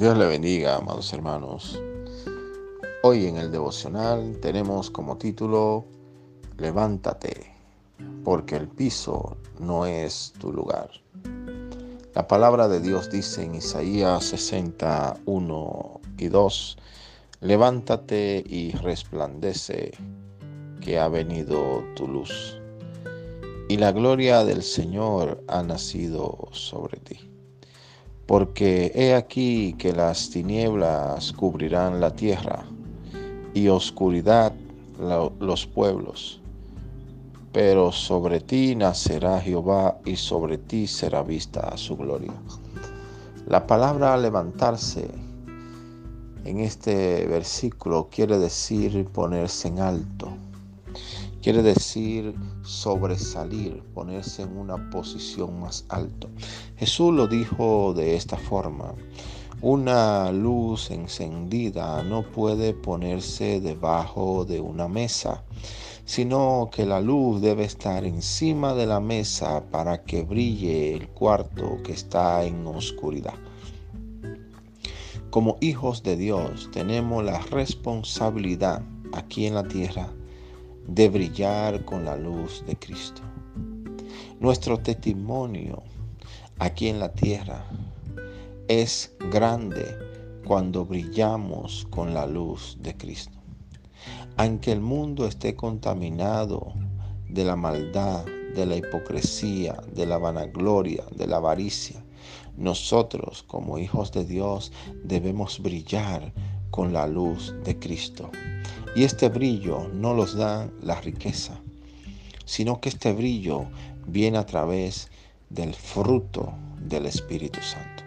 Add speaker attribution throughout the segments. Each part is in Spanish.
Speaker 1: Dios le bendiga, amados hermanos. Hoy en el devocional tenemos como título Levántate, porque el piso no es tu lugar. La palabra de Dios dice en Isaías 61 y 2, Levántate y resplandece, que ha venido tu luz, y la gloria del Señor ha nacido sobre ti porque he aquí que las tinieblas cubrirán la tierra y oscuridad los pueblos. Pero sobre ti nacerá Jehová y sobre ti será vista su gloria. La palabra levantarse en este versículo quiere decir ponerse en alto Quiere decir sobresalir, ponerse en una posición más alto. Jesús lo dijo de esta forma. Una luz encendida no puede ponerse debajo de una mesa, sino que la luz debe estar encima de la mesa para que brille el cuarto que está en oscuridad. Como hijos de Dios tenemos la responsabilidad aquí en la tierra de brillar con la luz de Cristo. Nuestro testimonio aquí en la tierra es grande cuando brillamos con la luz de Cristo. Aunque el mundo esté contaminado de la maldad, de la hipocresía, de la vanagloria, de la avaricia, nosotros como hijos de Dios debemos brillar con la luz de Cristo. Y este brillo no los da la riqueza, sino que este brillo viene a través del fruto del Espíritu Santo.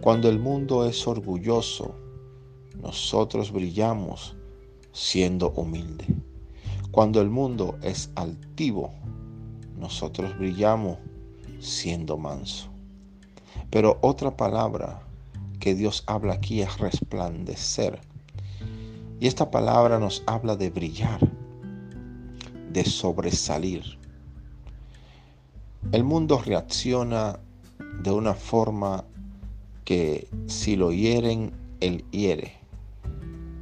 Speaker 1: Cuando el mundo es orgulloso, nosotros brillamos siendo humilde. Cuando el mundo es altivo, nosotros brillamos siendo manso. Pero otra palabra que Dios habla aquí es resplandecer. Y esta palabra nos habla de brillar, de sobresalir. El mundo reacciona de una forma que si lo hieren, él hiere.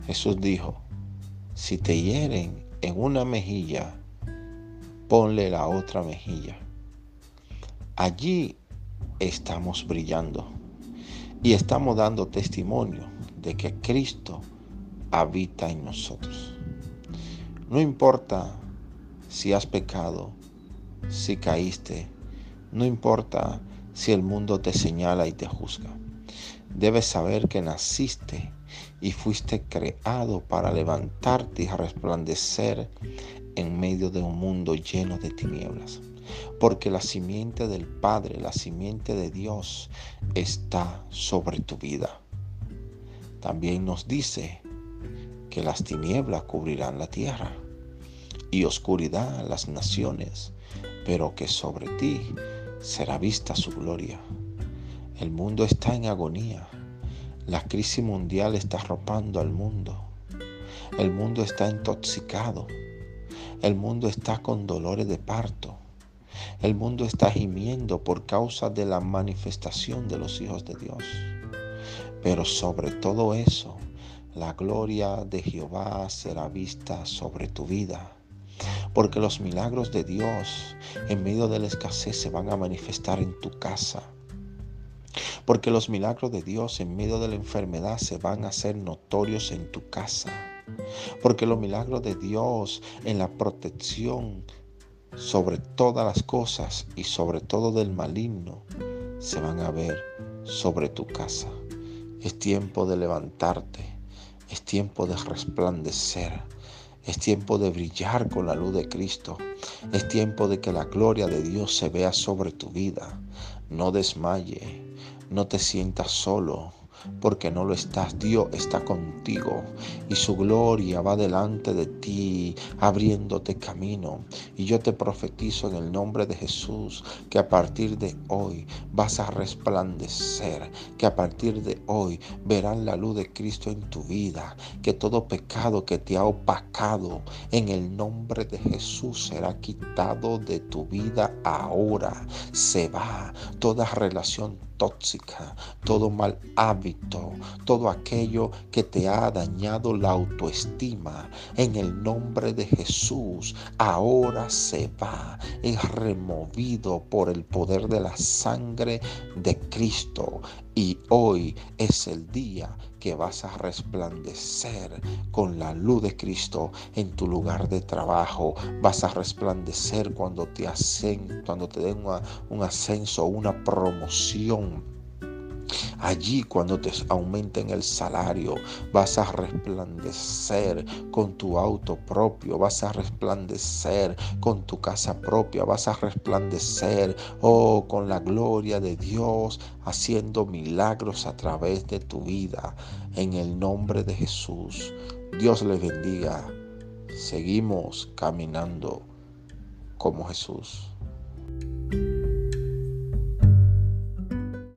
Speaker 1: Jesús dijo, si te hieren en una mejilla, ponle la otra mejilla. Allí estamos brillando y estamos dando testimonio de que Cristo habita en nosotros. No importa si has pecado, si caíste, no importa si el mundo te señala y te juzga. Debes saber que naciste y fuiste creado para levantarte y resplandecer en medio de un mundo lleno de tinieblas. Porque la simiente del Padre, la simiente de Dios está sobre tu vida. También nos dice que las tinieblas cubrirán la tierra y oscuridad las naciones, pero que sobre ti será vista su gloria. El mundo está en agonía. La crisis mundial está arropando al mundo. El mundo está intoxicado. El mundo está con dolores de parto. El mundo está gimiendo por causa de la manifestación de los hijos de Dios. Pero sobre todo eso, la gloria de Jehová será vista sobre tu vida. Porque los milagros de Dios en medio de la escasez se van a manifestar en tu casa. Porque los milagros de Dios en medio de la enfermedad se van a hacer notorios en tu casa. Porque los milagros de Dios en la protección sobre todas las cosas y sobre todo del maligno se van a ver sobre tu casa. Es tiempo de levantarte es tiempo de resplandecer. Es tiempo de brillar con la luz de Cristo. Es tiempo de que la gloria de Dios se vea sobre tu vida. No desmaye. No te sientas solo porque no lo estás. Dios está contigo y su gloria va delante de ti, abriéndote camino. Y yo te profetizo en el nombre de Jesús que a partir de hoy vas a resplandecer, que a partir de hoy verán la luz de Cristo en tu vida, que todo pecado que te ha opacado en el nombre de Jesús será quitado de tu vida ahora. Se va toda relación tóxica, todo mal hábito, todo aquello que te ha dañado la autoestima, en el nombre de Jesús, ahora se va, es removido por el poder de la sangre de Cristo. Y hoy es el día que vas a resplandecer con la luz de Cristo en tu lugar de trabajo. Vas a resplandecer cuando te hacen, cuando te den un ascenso, una promoción Allí cuando te aumenten el salario, vas a resplandecer con tu auto propio, vas a resplandecer con tu casa propia, vas a resplandecer, oh, con la gloria de Dios, haciendo milagros a través de tu vida. En el nombre de Jesús, Dios les bendiga. Seguimos caminando como Jesús.